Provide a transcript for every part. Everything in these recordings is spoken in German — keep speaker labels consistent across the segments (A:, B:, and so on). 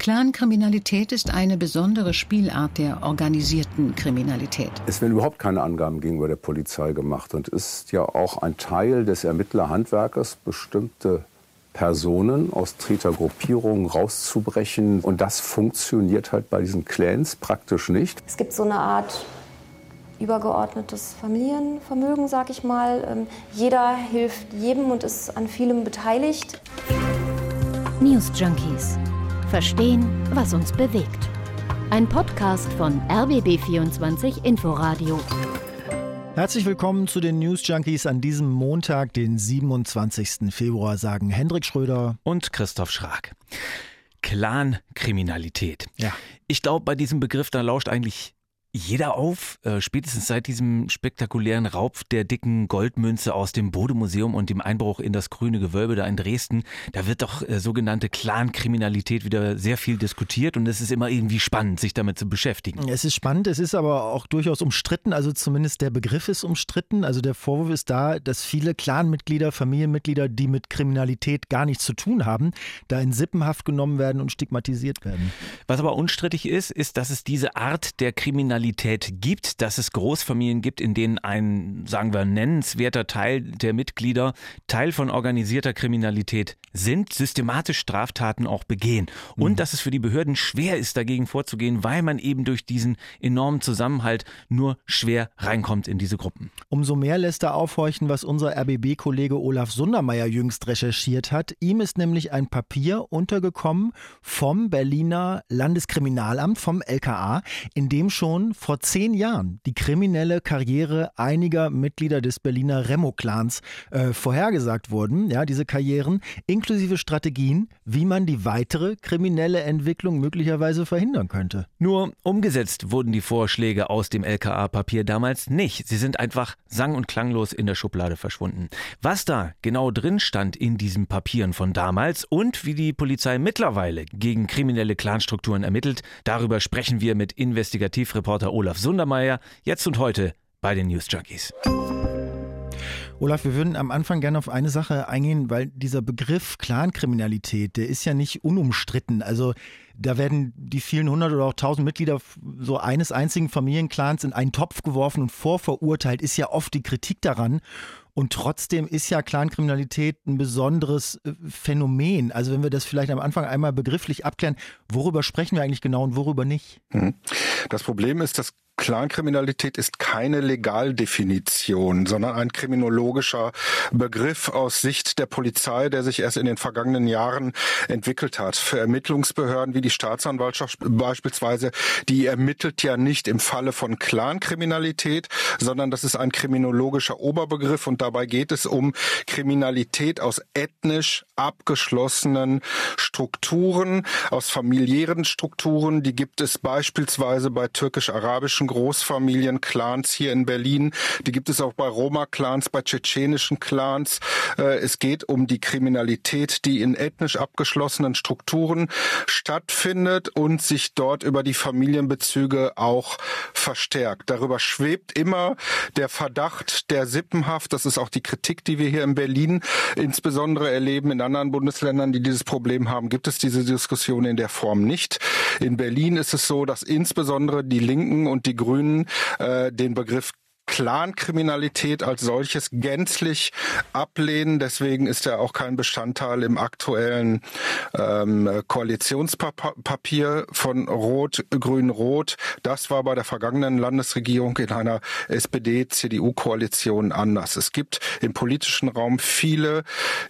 A: Clankriminalität ist eine besondere Spielart der organisierten Kriminalität.
B: Es werden überhaupt keine Angaben gegenüber der Polizei gemacht und ist ja auch ein Teil des Ermittlerhandwerkes, bestimmte Personen aus Tätergruppierungen rauszubrechen. Und das funktioniert halt bei diesen Clans praktisch nicht.
C: Es gibt so eine Art übergeordnetes Familienvermögen, sag ich mal. Ähm, jeder hilft jedem und ist an vielem beteiligt.
D: News Junkies Verstehen, was uns bewegt. Ein Podcast von RBB24 Inforadio.
E: Herzlich willkommen zu den News Junkies an diesem Montag, den 27. Februar, sagen Hendrik Schröder
F: und Christoph Schrag. Clan-Kriminalität.
E: Ja.
F: Ich glaube, bei diesem Begriff, da lauscht eigentlich jeder auf, äh, spätestens seit diesem spektakulären Raub der dicken Goldmünze aus dem Bodemuseum und dem Einbruch in das grüne Gewölbe da in Dresden, da wird doch äh, sogenannte Clankriminalität wieder sehr viel diskutiert und es ist immer irgendwie spannend, sich damit zu beschäftigen.
E: Es ist spannend, es ist aber auch durchaus umstritten, also zumindest der Begriff ist umstritten. Also der Vorwurf ist da, dass viele Clanmitglieder, Familienmitglieder, die mit Kriminalität gar nichts zu tun haben, da in Sippenhaft genommen werden und stigmatisiert werden.
F: Was aber unstrittig ist, ist, dass es diese Art der Kriminalität Kriminalität gibt, dass es Großfamilien gibt, in denen ein, sagen wir, nennenswerter Teil der Mitglieder Teil von organisierter Kriminalität sind, systematisch Straftaten auch begehen. Und mhm. dass es für die Behörden schwer ist, dagegen vorzugehen, weil man eben durch diesen enormen Zusammenhalt nur schwer reinkommt in diese Gruppen.
E: Umso mehr lässt er aufhorchen, was unser RBB-Kollege Olaf Sundermeier jüngst recherchiert hat. Ihm ist nämlich ein Papier untergekommen vom Berliner Landeskriminalamt, vom LKA, in dem schon vor zehn Jahren die kriminelle Karriere einiger Mitglieder des Berliner Remo-Clans äh, vorhergesagt wurden. Ja, diese Karrieren inklusive Strategien, wie man die weitere kriminelle Entwicklung möglicherweise verhindern könnte.
F: Nur umgesetzt wurden die Vorschläge aus dem LKA-Papier damals nicht. Sie sind einfach sang- und klanglos in der Schublade verschwunden. Was da genau drin stand in diesen Papieren von damals und wie die Polizei mittlerweile gegen kriminelle Clanstrukturen ermittelt, darüber sprechen wir mit Investigativreporter Reporter Olaf Sundermeier, jetzt und heute bei den News Junkies.
E: Olaf, wir würden am Anfang gerne auf eine Sache eingehen, weil dieser Begriff Clankriminalität, der ist ja nicht unumstritten. Also da werden die vielen hundert oder auch tausend Mitglieder so eines einzigen Familienclans in einen Topf geworfen und vorverurteilt ist ja oft die Kritik daran. Und trotzdem ist ja Clankriminalität ein besonderes äh, Phänomen. Also wenn wir das vielleicht am Anfang einmal begrifflich abklären, worüber sprechen wir eigentlich genau und worüber nicht?
G: Mhm. Das Problem ist, dass Clankriminalität ist keine Legaldefinition, sondern ein kriminologischer Begriff aus Sicht der Polizei, der sich erst in den vergangenen Jahren entwickelt hat. Für Ermittlungsbehörden wie die Staatsanwaltschaft beispielsweise, die ermittelt ja nicht im Falle von Clankriminalität, sondern das ist ein kriminologischer Oberbegriff und dabei geht es um Kriminalität aus ethnisch abgeschlossenen Strukturen, aus familiären Strukturen. Die gibt es beispielsweise bei türkisch-arabischen Großfamilien, Clans hier in Berlin. Die gibt es auch bei Roma-Clans, bei tschetschenischen Clans. Äh, es geht um die Kriminalität, die in ethnisch abgeschlossenen Strukturen stattfindet und sich dort über die Familienbezüge auch verstärkt. Darüber schwebt immer der Verdacht der Sippenhaft. Das ist auch die Kritik, die wir hier in Berlin insbesondere erleben. In anderen Bundesländern, die dieses Problem haben, gibt es diese Diskussion in der Form nicht. In Berlin ist es so, dass insbesondere die Linken und die Grünen äh, den Begriff Clankriminalität als solches gänzlich ablehnen. Deswegen ist er auch kein Bestandteil im aktuellen ähm, Koalitionspapier von Rot, Grün, Rot. Das war bei der vergangenen Landesregierung in einer SPD-CDU-Koalition anders. Es gibt im politischen Raum viele,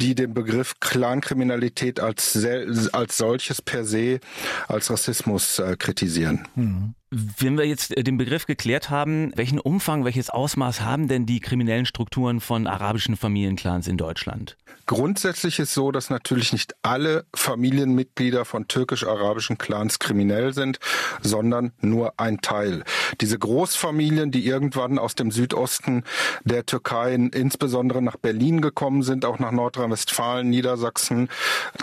G: die den Begriff Clankriminalität als, als solches per se als Rassismus äh, kritisieren.
F: Mhm. Wenn wir jetzt äh, den Begriff geklärt haben, welchen Umfang, welches Ausmaß haben denn die kriminellen Strukturen von arabischen Familienclans in Deutschland?
G: Grundsätzlich ist so, dass natürlich nicht alle Familienmitglieder von türkisch-arabischen Clans kriminell sind, sondern nur ein Teil. Diese Großfamilien, die irgendwann aus dem Südosten der Türkei insbesondere nach Berlin gekommen sind, auch nach Nordrhein-Westfalen, Niedersachsen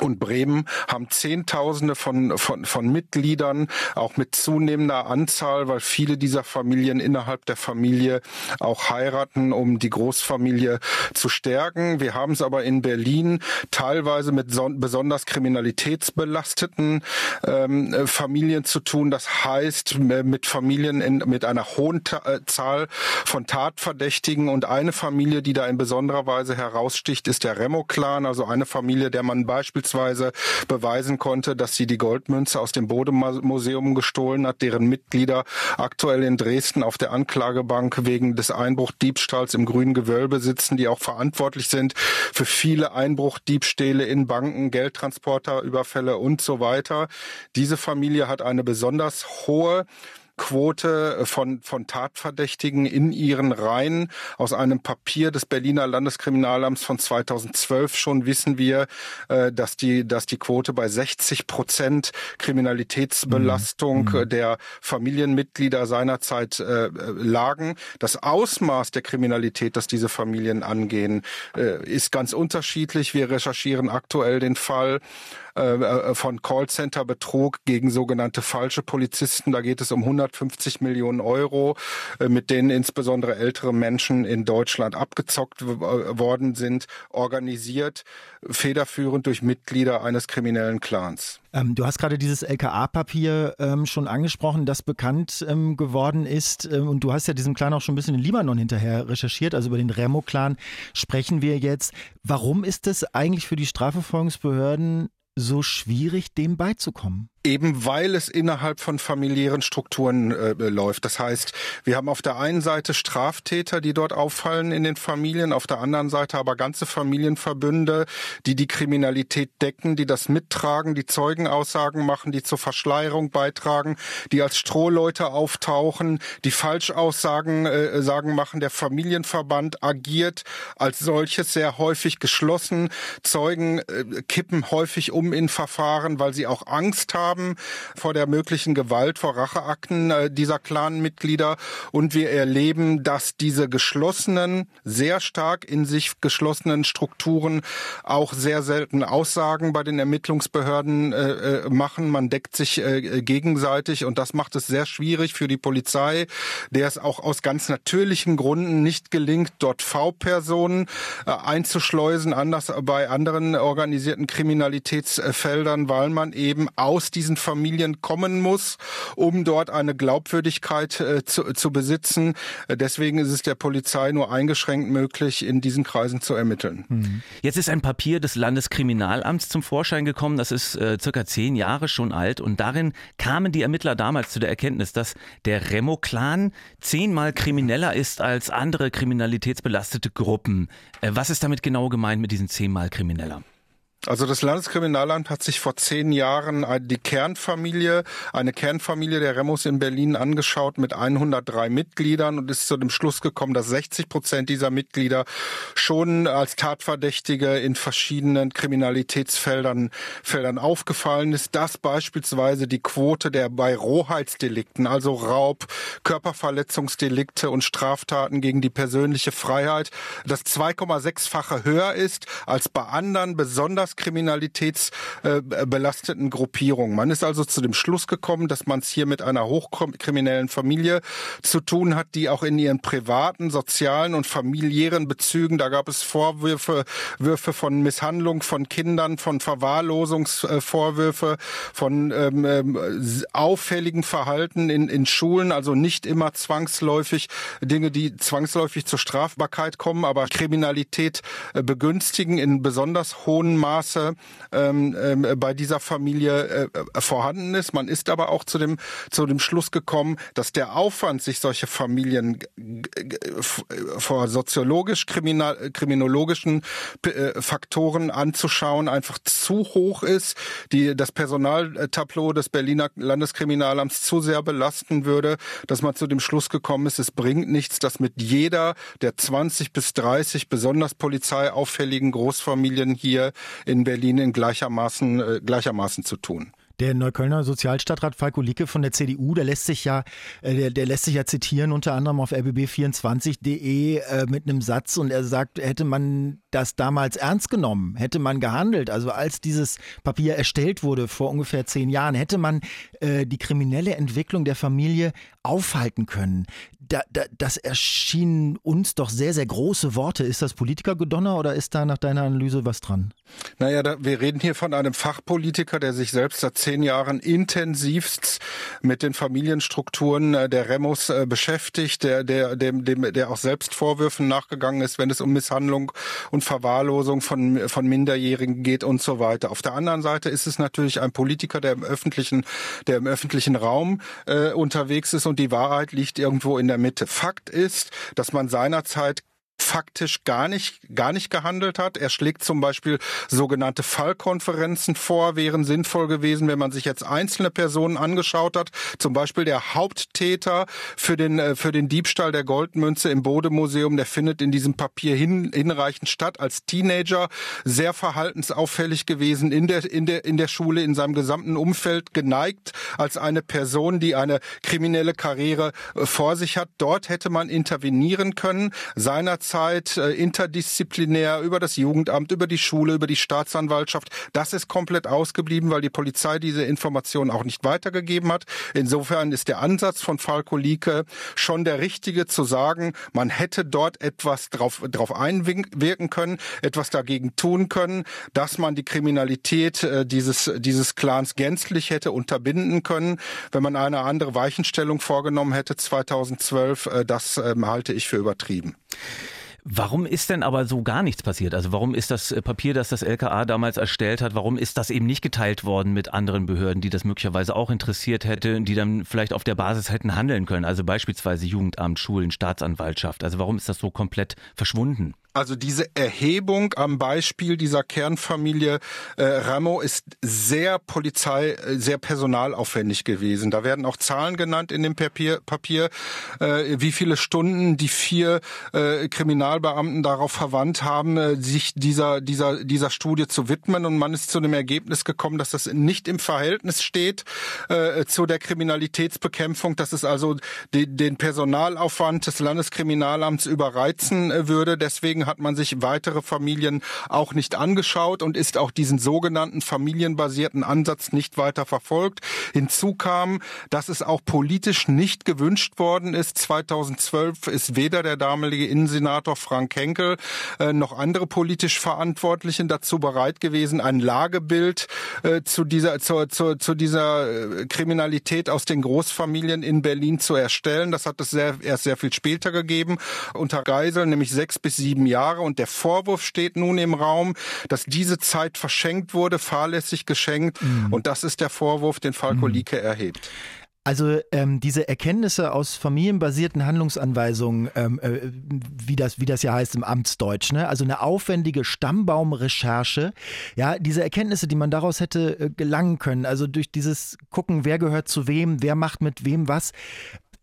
G: und Bremen, haben Zehntausende von, von, von Mitgliedern, auch mit zunehmender Anzahl, weil viele dieser Familien innerhalb der Familie auch heiraten, um die Großfamilie zu stärken. Wir haben es aber in Berlin teilweise mit besonders kriminalitätsbelasteten ähm, Familien zu tun. Das heißt, mit Familien in, mit einer hohen Ta äh, Zahl von Tatverdächtigen und eine Familie, die da in besonderer Weise heraussticht, ist der Remo-Clan, also eine Familie, der man beispielsweise beweisen konnte, dass sie die Goldmünze aus dem Bodemuseum gestohlen hat, deren Mitglieder aktuell in Dresden auf der Anklagebank wegen des Einbruchdiebstahls im grünen Gewölbe sitzen, die auch verantwortlich sind für viele Einbruchdiebstähle in Banken, Geldtransporterüberfälle und so weiter. Diese Familie hat eine besonders hohe Quote von, von Tatverdächtigen in ihren Reihen. Aus einem Papier des Berliner Landeskriminalamts von 2012 schon wissen wir, äh, dass die, dass die Quote bei 60 Prozent Kriminalitätsbelastung mhm. mhm. der Familienmitglieder seinerzeit äh, lagen. Das Ausmaß der Kriminalität, das diese Familien angehen, äh, ist ganz unterschiedlich. Wir recherchieren aktuell den Fall äh, äh, von Callcenter-Betrug gegen sogenannte falsche Polizisten. Da geht es um 150 Millionen Euro, äh, mit denen insbesondere ältere Menschen in Deutschland abgezockt worden sind, organisiert, federführend durch Mitglieder eines kriminellen Clans.
E: Ähm, du hast gerade dieses LKA-Papier ähm, schon angesprochen, das bekannt ähm, geworden ist. Ähm, und du hast ja diesem Clan auch schon ein bisschen in Libanon hinterher recherchiert. Also über den Remo-Clan sprechen wir jetzt. Warum ist es eigentlich für die Strafverfolgungsbehörden so schwierig, dem beizukommen?
G: Eben weil es innerhalb von familiären Strukturen äh, läuft. Das heißt, wir haben auf der einen Seite Straftäter, die dort auffallen in den Familien, auf der anderen Seite aber ganze Familienverbünde, die die Kriminalität decken, die das mittragen, die Zeugenaussagen machen, die zur Verschleierung beitragen, die als Strohleute auftauchen, die Falschaussagen äh, sagen machen. Der Familienverband agiert als solches sehr häufig geschlossen. Zeugen äh, kippen häufig um in Verfahren, weil sie auch Angst haben haben vor der möglichen Gewalt, vor Racheakten äh, dieser Clanmitglieder. Und wir erleben, dass diese geschlossenen, sehr stark in sich geschlossenen Strukturen auch sehr selten Aussagen bei den Ermittlungsbehörden äh, äh machen. Man deckt sich gegenseitig und das macht es sehr schwierig für die Polizei, der es auch aus ganz natürlichen Gründen nicht gelingt, dort V-Personen einzuschleusen, anders bei anderen organisierten Kriminalitätsfeldern, weil man eben aus diesen Familien kommen muss, um dort eine Glaubwürdigkeit äh, zu, zu besitzen. Deswegen ist es der Polizei nur eingeschränkt möglich, in diesen Kreisen zu ermitteln.
F: Mhm. Jetzt ist ein Papier des Landeskriminalamts zum Vorschein gekommen. Das ist äh, circa zehn Jahre schon alt. Und darin kamen die Ermittler damals zu der Erkenntnis, dass der Remo-Clan zehnmal krimineller ist als andere kriminalitätsbelastete Gruppen. Äh, was ist damit genau gemeint mit diesen zehnmal krimineller?
G: Also das Landeskriminalamt hat sich vor zehn Jahren die Kernfamilie, eine Kernfamilie der Remos in Berlin angeschaut mit 103 Mitgliedern und ist zu dem Schluss gekommen, dass 60 Prozent dieser Mitglieder schon als Tatverdächtige in verschiedenen Kriminalitätsfeldern Feldern aufgefallen ist. Dass beispielsweise die Quote der bei Rohheitsdelikten, also Raub, Körperverletzungsdelikte und Straftaten gegen die persönliche Freiheit, das 2,6-fache höher ist als bei anderen besonders besonders kriminalitätsbelasteten Gruppierungen. Man ist also zu dem Schluss gekommen, dass man es hier mit einer hochkriminellen Familie zu tun hat, die auch in ihren privaten, sozialen und familiären Bezügen, da gab es Vorwürfe Würfe von Misshandlung von Kindern, von Verwahrlosungsvorwürfe, von ähm, ähm, auffälligen Verhalten in, in Schulen, also nicht immer zwangsläufig Dinge, die zwangsläufig zur Strafbarkeit kommen, aber Kriminalität äh, begünstigen in besonders hohem Maße Maße ähm, ähm, bei dieser Familie äh, vorhanden ist. Man ist aber auch zu dem, zu dem Schluss gekommen, dass der Aufwand, sich solche Familien vor soziologisch kriminal, kriminologischen äh, Faktoren anzuschauen, einfach zu hoch ist, die das Personaltableau des Berliner Landeskriminalamts zu sehr belasten würde, dass man zu dem Schluss gekommen ist, es bringt nichts, dass mit jeder der 20 bis 30 besonders polizeiauffälligen Großfamilien hier in Berlin in gleichermaßen, äh, gleichermaßen zu tun.
E: Der Neuköllner Sozialstadtrat Falko Lieke von der CDU, der lässt sich ja, äh, der, der lässt sich ja zitieren, unter anderem auf rbb24.de äh, mit einem Satz und er sagt, hätte man das damals ernst genommen, hätte man gehandelt, also als dieses Papier erstellt wurde vor ungefähr zehn Jahren, hätte man äh, die kriminelle Entwicklung der Familie aufhalten können. Da, da, das erschienen uns doch sehr, sehr große Worte. Ist das Politikergedonner oder ist da nach deiner Analyse was dran?
G: Naja, da, wir reden hier von einem Fachpolitiker, der sich selbst seit zehn Jahren intensivst mit den Familienstrukturen äh, der Remos äh, beschäftigt, der, der, dem, dem, der auch selbst Vorwürfen nachgegangen ist, wenn es um Misshandlung und Verwahrlosung von, von Minderjährigen geht und so weiter. Auf der anderen Seite ist es natürlich ein Politiker, der im öffentlichen, der im öffentlichen Raum äh, unterwegs ist und die Wahrheit liegt irgendwo in der Mitte. Fakt ist, dass man seinerzeit faktisch gar nicht, gar nicht gehandelt hat. Er schlägt zum Beispiel sogenannte Fallkonferenzen vor, wären sinnvoll gewesen, wenn man sich jetzt einzelne Personen angeschaut hat. Zum Beispiel der Haupttäter für den, äh, für den Diebstahl der Goldmünze im Bodemuseum, der findet in diesem Papier hin, hinreichend statt. Als Teenager sehr verhaltensauffällig gewesen in der, in der, in der Schule, in seinem gesamten Umfeld geneigt als eine Person, die eine kriminelle Karriere äh, vor sich hat. Dort hätte man intervenieren können. Seinerzeit Zeit äh, interdisziplinär über das Jugendamt, über die Schule, über die Staatsanwaltschaft. Das ist komplett ausgeblieben, weil die Polizei diese Informationen auch nicht weitergegeben hat. Insofern ist der Ansatz von Falco Lieke schon der richtige zu sagen, man hätte dort etwas drauf, drauf einwirken können, etwas dagegen tun können, dass man die Kriminalität äh, dieses, dieses Clans gänzlich hätte unterbinden können, wenn man eine andere Weichenstellung vorgenommen hätte 2012. Äh, das ähm, halte ich für übertrieben.
F: Warum ist denn aber so gar nichts passiert? Also warum ist das äh, Papier, das das LKA damals erstellt hat, warum ist das eben nicht geteilt worden mit anderen Behörden, die das möglicherweise auch interessiert hätte, die dann vielleicht auf der Basis hätten handeln können? Also beispielsweise Jugendamt, Schulen, Staatsanwaltschaft. Also warum ist das so komplett verschwunden?
G: Also diese Erhebung am Beispiel dieser Kernfamilie äh, Ramo ist sehr Polizei, äh, sehr personalaufwendig gewesen. Da werden auch Zahlen genannt in dem Papier, Papier äh, wie viele Stunden die vier äh, Kriminalbeamten darauf verwandt haben, äh, sich dieser, dieser, dieser Studie zu widmen. Und man ist zu dem Ergebnis gekommen, dass das nicht im Verhältnis steht äh, zu der Kriminalitätsbekämpfung, dass es also die, den Personalaufwand des Landeskriminalamts überreizen äh, würde. Deswegen Deswegen hat man sich weitere Familien auch nicht angeschaut und ist auch diesen sogenannten familienbasierten Ansatz nicht weiter verfolgt. Hinzu kam, dass es auch politisch nicht gewünscht worden ist. 2012 ist weder der damalige Innensenator Frank Henkel äh, noch andere politisch Verantwortlichen dazu bereit gewesen, ein Lagebild äh, zu dieser zu, zu, zu dieser äh, Kriminalität aus den Großfamilien in Berlin zu erstellen. Das hat es sehr, erst sehr viel später gegeben unter Geisel, nämlich sechs bis sieben Jahre. Und der Vorwurf steht nun im Raum, dass diese Zeit verschenkt wurde, fahrlässig geschenkt. Mhm. Und das ist der Vorwurf, den Falco mhm. Lieke erhebt.
E: Also ähm, diese Erkenntnisse aus familienbasierten Handlungsanweisungen, ähm, äh, wie, das, wie das ja heißt im Amtsdeutsch, ne? also eine aufwendige Stammbaumrecherche, ja, diese Erkenntnisse, die man daraus hätte äh, gelangen können, also durch dieses Gucken, wer gehört zu wem, wer macht mit wem was,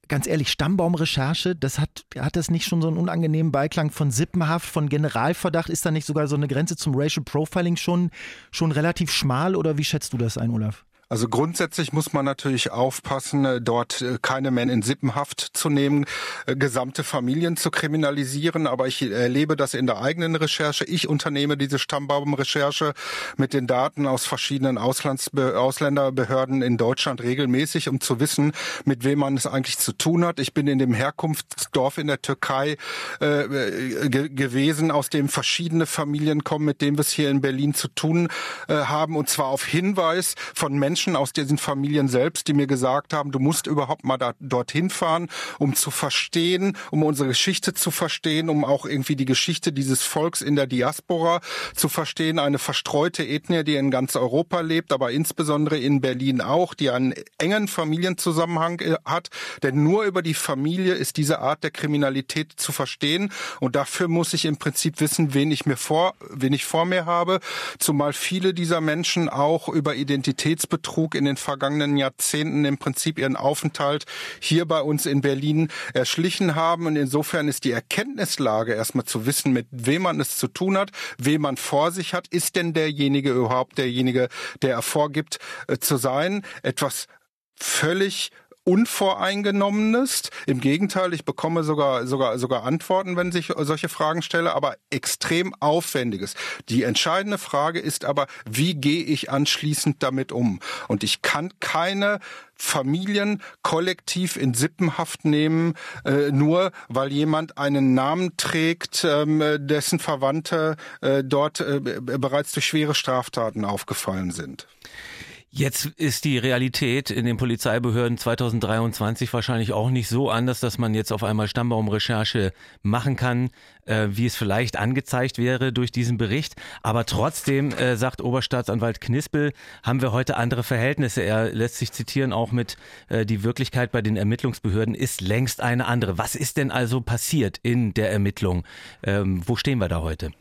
E: ganz ehrlich, Stammbaumrecherche, das hat, hat das nicht schon so einen unangenehmen Beiklang von Sippenhaft, von Generalverdacht? Ist da nicht sogar so eine Grenze zum Racial Profiling schon, schon relativ schmal oder wie schätzt du das ein, Olaf?
G: Also grundsätzlich muss man natürlich aufpassen, äh, dort äh, keine Männer in Sippenhaft zu nehmen, äh, gesamte Familien zu kriminalisieren. Aber ich erlebe das in der eigenen Recherche. Ich unternehme diese Stammbaumrecherche mit den Daten aus verschiedenen Auslandsbe Ausländerbehörden in Deutschland regelmäßig, um zu wissen, mit wem man es eigentlich zu tun hat. Ich bin in dem Herkunftsdorf in der Türkei äh, ge gewesen, aus dem verschiedene Familien kommen, mit denen wir es hier in Berlin zu tun äh, haben. Und zwar auf Hinweis von Menschen, Menschen aus diesen Familien selbst, die mir gesagt haben, du musst überhaupt mal da, dorthin fahren, um zu verstehen, um unsere Geschichte zu verstehen, um auch irgendwie die Geschichte dieses Volks in der Diaspora zu verstehen. Eine verstreute Ethnie, die in ganz Europa lebt, aber insbesondere in Berlin auch, die einen engen Familienzusammenhang äh, hat. Denn nur über die Familie ist diese Art der Kriminalität zu verstehen. Und dafür muss ich im Prinzip wissen, wen ich mir vor, wen ich vor mir habe. Zumal viele dieser Menschen auch über Identitätsbetrug Betrug in den vergangenen Jahrzehnten im Prinzip ihren Aufenthalt hier bei uns in Berlin erschlichen haben. Und insofern ist die Erkenntnislage erstmal zu wissen, mit wem man es zu tun hat, wem man vor sich hat. Ist denn derjenige überhaupt derjenige, der er vorgibt äh, zu sein? Etwas völlig Unvoreingenommenes. Im Gegenteil, ich bekomme sogar, sogar, sogar Antworten, wenn ich solche Fragen stelle, aber extrem Aufwendiges. Die entscheidende Frage ist aber, wie gehe ich anschließend damit um? Und ich kann keine Familien kollektiv in Sippenhaft nehmen, äh, nur weil jemand einen Namen trägt, ähm, dessen Verwandte äh, dort äh, bereits durch schwere Straftaten aufgefallen sind.
F: Jetzt ist die Realität in den Polizeibehörden 2023 wahrscheinlich auch nicht so anders, dass man jetzt auf einmal Stammbaumrecherche machen kann, äh, wie es vielleicht angezeigt wäre durch diesen Bericht. Aber trotzdem, äh, sagt Oberstaatsanwalt Knispel, haben wir heute andere Verhältnisse. Er lässt sich zitieren auch mit, äh, die Wirklichkeit bei den Ermittlungsbehörden ist längst eine andere. Was ist denn also passiert in der Ermittlung? Ähm, wo stehen wir da heute?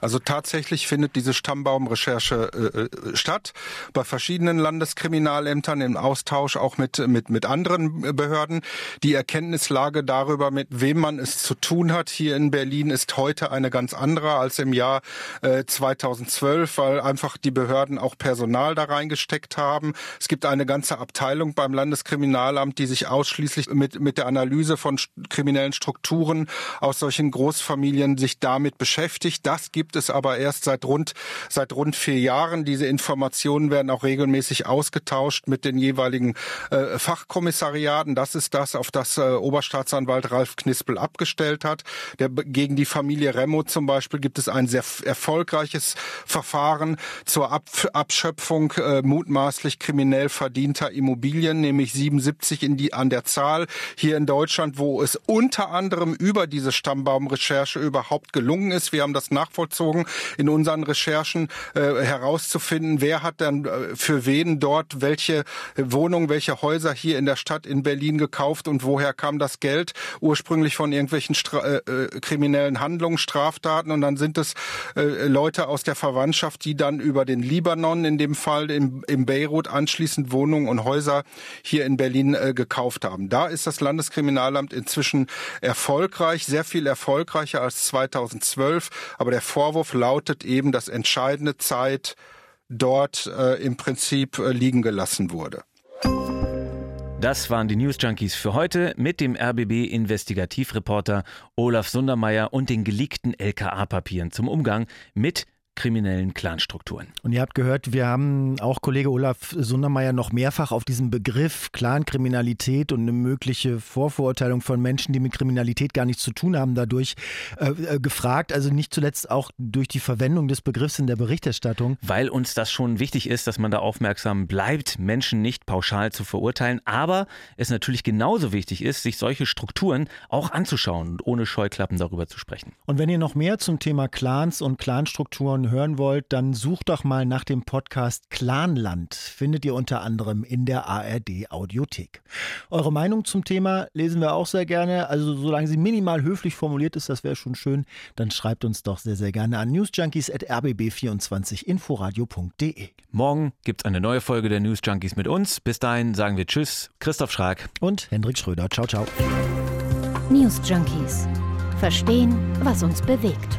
G: Also tatsächlich findet diese Stammbaumrecherche äh, äh, statt bei verschiedenen Landeskriminalämtern im Austausch auch mit mit mit anderen Behörden. Die Erkenntnislage darüber, mit wem man es zu tun hat hier in Berlin, ist heute eine ganz andere als im Jahr äh, 2012, weil einfach die Behörden auch Personal da reingesteckt haben. Es gibt eine ganze Abteilung beim Landeskriminalamt, die sich ausschließlich mit mit der Analyse von kriminellen Strukturen aus solchen Großfamilien sich damit beschäftigt. Das gibt gibt es aber erst seit rund, seit rund vier Jahren. Diese Informationen werden auch regelmäßig ausgetauscht mit den jeweiligen äh, Fachkommissariaten. Das ist das, auf das äh, Oberstaatsanwalt Ralf Knispel abgestellt hat. Der, gegen die Familie Remo zum Beispiel gibt es ein sehr erfolgreiches Verfahren zur Ab Abschöpfung äh, mutmaßlich kriminell verdienter Immobilien, nämlich 77 in die, an der Zahl hier in Deutschland, wo es unter anderem über diese Stammbaumrecherche überhaupt gelungen ist. Wir haben das nachvollzogen bezogen, in unseren Recherchen äh, herauszufinden, wer hat dann äh, für wen dort welche Wohnungen, welche Häuser hier in der Stadt in Berlin gekauft und woher kam das Geld ursprünglich von irgendwelchen Stra äh, äh, kriminellen Handlungen, Straftaten und dann sind es äh, Leute aus der Verwandtschaft, die dann über den Libanon in dem Fall im, im Beirut anschließend Wohnungen und Häuser hier in Berlin äh, gekauft haben. Da ist das Landeskriminalamt inzwischen erfolgreich, sehr viel erfolgreicher als 2012, aber der Vor Vorwurf lautet eben, dass entscheidende Zeit dort äh, im Prinzip äh, liegen gelassen wurde.
F: Das waren die News Junkies für heute mit dem RBB Investigativreporter Olaf Sundermeier und den geleakten LKA-Papieren zum Umgang mit kriminellen Clanstrukturen.
E: Und ihr habt gehört, wir haben auch Kollege Olaf Sundermeier noch mehrfach auf diesen Begriff Clankriminalität und eine mögliche Vorverurteilung von Menschen, die mit Kriminalität gar nichts zu tun haben, dadurch äh, äh, gefragt. Also nicht zuletzt auch durch die Verwendung des Begriffs in der Berichterstattung.
F: Weil uns das schon wichtig ist, dass man da aufmerksam bleibt, Menschen nicht pauschal zu verurteilen, aber es natürlich genauso wichtig ist, sich solche Strukturen auch anzuschauen und ohne Scheuklappen darüber zu sprechen.
E: Und wenn ihr noch mehr zum Thema Clans und Clanstrukturen hören wollt, dann sucht doch mal nach dem Podcast Clanland. Findet ihr unter anderem in der ARD Audiothek. Eure Meinung zum Thema lesen wir auch sehr gerne. Also solange sie minimal höflich formuliert ist, das wäre schon schön, dann schreibt uns doch sehr, sehr gerne an newsjunkies.rbb24inforadio.de.
F: Morgen gibt es eine neue Folge der News Junkies mit uns. Bis dahin sagen wir Tschüss, Christoph Schrag
E: und Hendrik Schröder. Ciao, ciao.
D: News Junkies. Verstehen, was uns bewegt.